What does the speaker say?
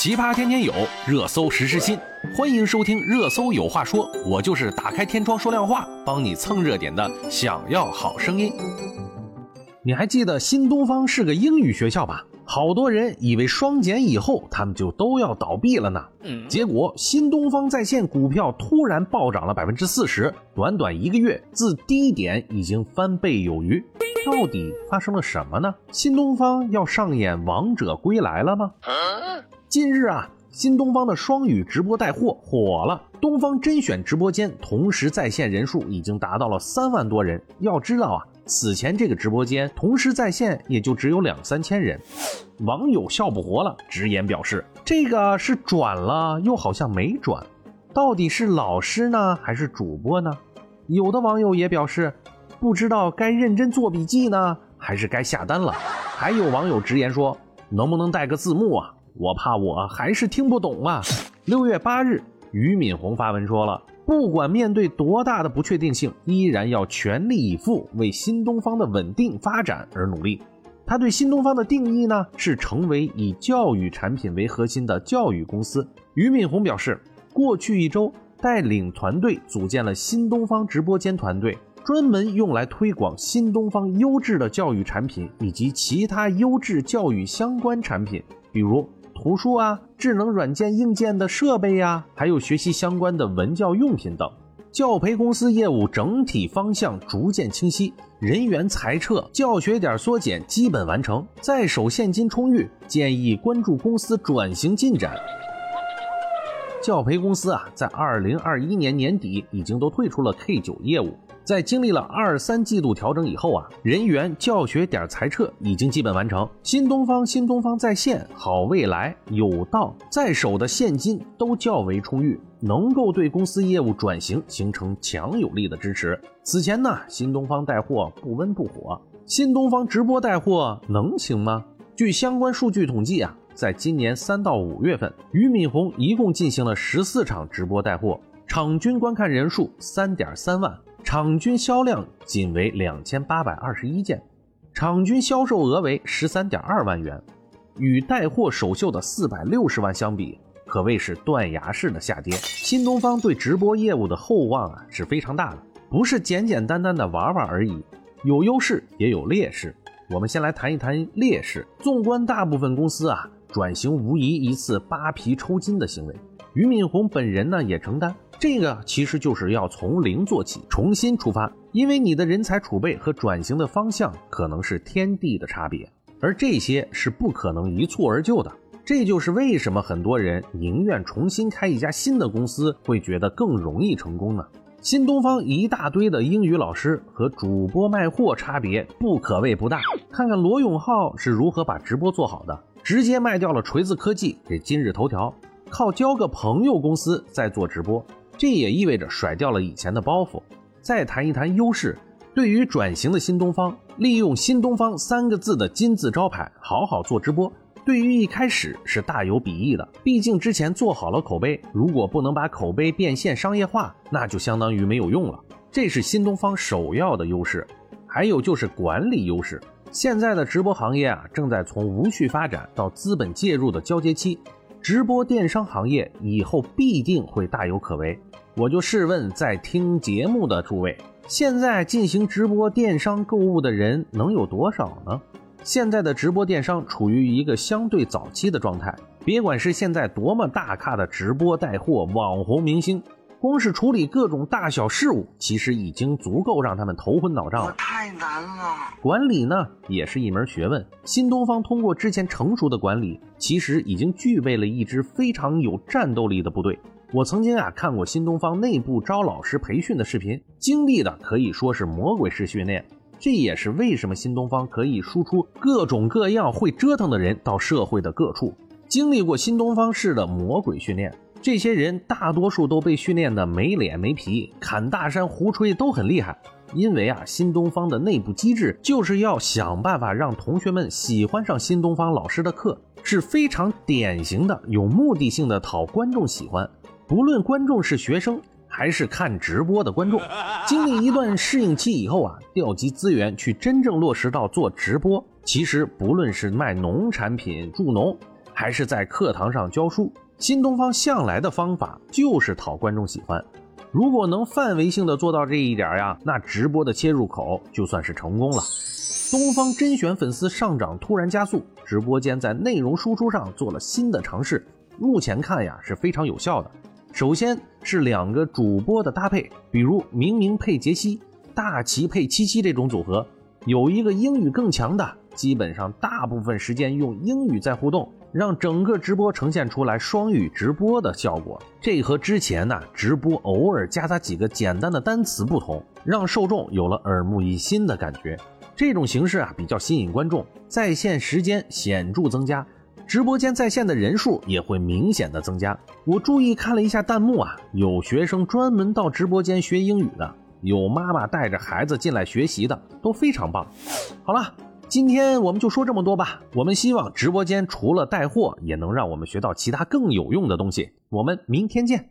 奇葩天天有，热搜时时新。欢迎收听《热搜有话说》，我就是打开天窗说亮话，帮你蹭热点的。想要好声音，你还记得新东方是个英语学校吧？好多人以为双减以后他们就都要倒闭了呢。结果新东方在线股票突然暴涨了百分之四十，短短一个月自低点已经翻倍有余。到底发生了什么呢？新东方要上演王者归来了吗？近日啊，新东方的双语直播带货火了，东方甄选直播间同时在线人数已经达到了三万多人。要知道啊，此前这个直播间同时在线也就只有两三千人。网友笑不活了，直言表示这个是转了又好像没转，到底是老师呢还是主播呢？有的网友也表示。不知道该认真做笔记呢，还是该下单了？还有网友直言说：“能不能带个字幕啊？我怕我还是听不懂啊。”六月八日，俞敏洪发文说了：“不管面对多大的不确定性，依然要全力以赴为新东方的稳定发展而努力。”他对新东方的定义呢，是成为以教育产品为核心的教育公司。俞敏洪表示，过去一周带领团队组建了新东方直播间团队。专门用来推广新东方优质的教育产品以及其他优质教育相关产品，比如图书啊、智能软件硬件的设备呀，还有学习相关的文教用品等。教培公司业务整体方向逐渐清晰，人员裁撤、教学点缩减基本完成，在手现金充裕，建议关注公司转型进展。教培公司啊，在二零二一年年底已经都退出了 K 九业务。在经历了二三季度调整以后啊，人员教学点裁撤已经基本完成。新东方、新东方在线、好未来、有道在手的现金都较为充裕，能够对公司业务转型形成强有力的支持。此前呢，新东方带货不温不火，新东方直播带货能行吗？据相关数据统计啊，在今年三到五月份，俞敏洪一共进行了十四场直播带货，场均观看人数三点三万。场均销量仅为两千八百二十一件，场均销售额为十三点二万元，与带货首秀的四百六十万相比，可谓是断崖式的下跌。新东方对直播业务的厚望啊是非常大的，不是简简单单的玩玩而已，有优势也有劣势。我们先来谈一谈劣势。纵观大部分公司啊，转型无疑一次扒皮抽筋的行为。俞敏洪本人呢也承担。这个其实就是要从零做起，重新出发，因为你的人才储备和转型的方向可能是天地的差别，而这些是不可能一蹴而就的。这就是为什么很多人宁愿重新开一家新的公司，会觉得更容易成功呢？新东方一大堆的英语老师和主播卖货差别不可谓不大。看看罗永浩是如何把直播做好的，直接卖掉了锤子科技给今日头条，靠交个朋友公司在做直播。这也意味着甩掉了以前的包袱。再谈一谈优势，对于转型的新东方，利用“新东方”三个字的金字招牌，好好做直播，对于一开始是大有裨益的。毕竟之前做好了口碑，如果不能把口碑变现商业化，那就相当于没有用了。这是新东方首要的优势。还有就是管理优势。现在的直播行业啊，正在从无序发展到资本介入的交接期。直播电商行业以后必定会大有可为。我就试问在听节目的诸位，现在进行直播电商购物的人能有多少呢？现在的直播电商处于一个相对早期的状态，别管是现在多么大咖的直播带货网红明星。光是处理各种大小事务，其实已经足够让他们头昏脑胀了。太难了。管理呢，也是一门学问。新东方通过之前成熟的管理，其实已经具备了一支非常有战斗力的部队。我曾经啊看过新东方内部招老师培训的视频，经历的可以说是魔鬼式训练。这也是为什么新东方可以输出各种各样会折腾的人到社会的各处，经历过新东方式的魔鬼训练。这些人大多数都被训练的没脸没皮，砍大山胡吹都很厉害。因为啊，新东方的内部机制就是要想办法让同学们喜欢上新东方老师的课，是非常典型的有目的性的讨观众喜欢。不论观众是学生还是看直播的观众，经历一段适应期以后啊，调集资源去真正落实到做直播。其实不论是卖农产品助农。还是在课堂上教书。新东方向来的方法就是讨观众喜欢。如果能范围性的做到这一点呀，那直播的切入口就算是成功了。东方甄选粉丝上涨突然加速，直播间在内容输出上做了新的尝试，目前看呀是非常有效的。首先是两个主播的搭配，比如明明配杰西，大齐配七七这种组合，有一个英语更强的，基本上大部分时间用英语在互动。让整个直播呈现出来双语直播的效果，这和之前呢直播偶尔夹杂几个简单的单词不同，让受众有了耳目一新的感觉。这种形式啊比较吸引观众，在线时间显著增加，直播间在线的人数也会明显的增加。我注意看了一下弹幕啊，有学生专门到直播间学英语的，有妈妈带着孩子进来学习的，都非常棒。好了。今天我们就说这么多吧。我们希望直播间除了带货，也能让我们学到其他更有用的东西。我们明天见。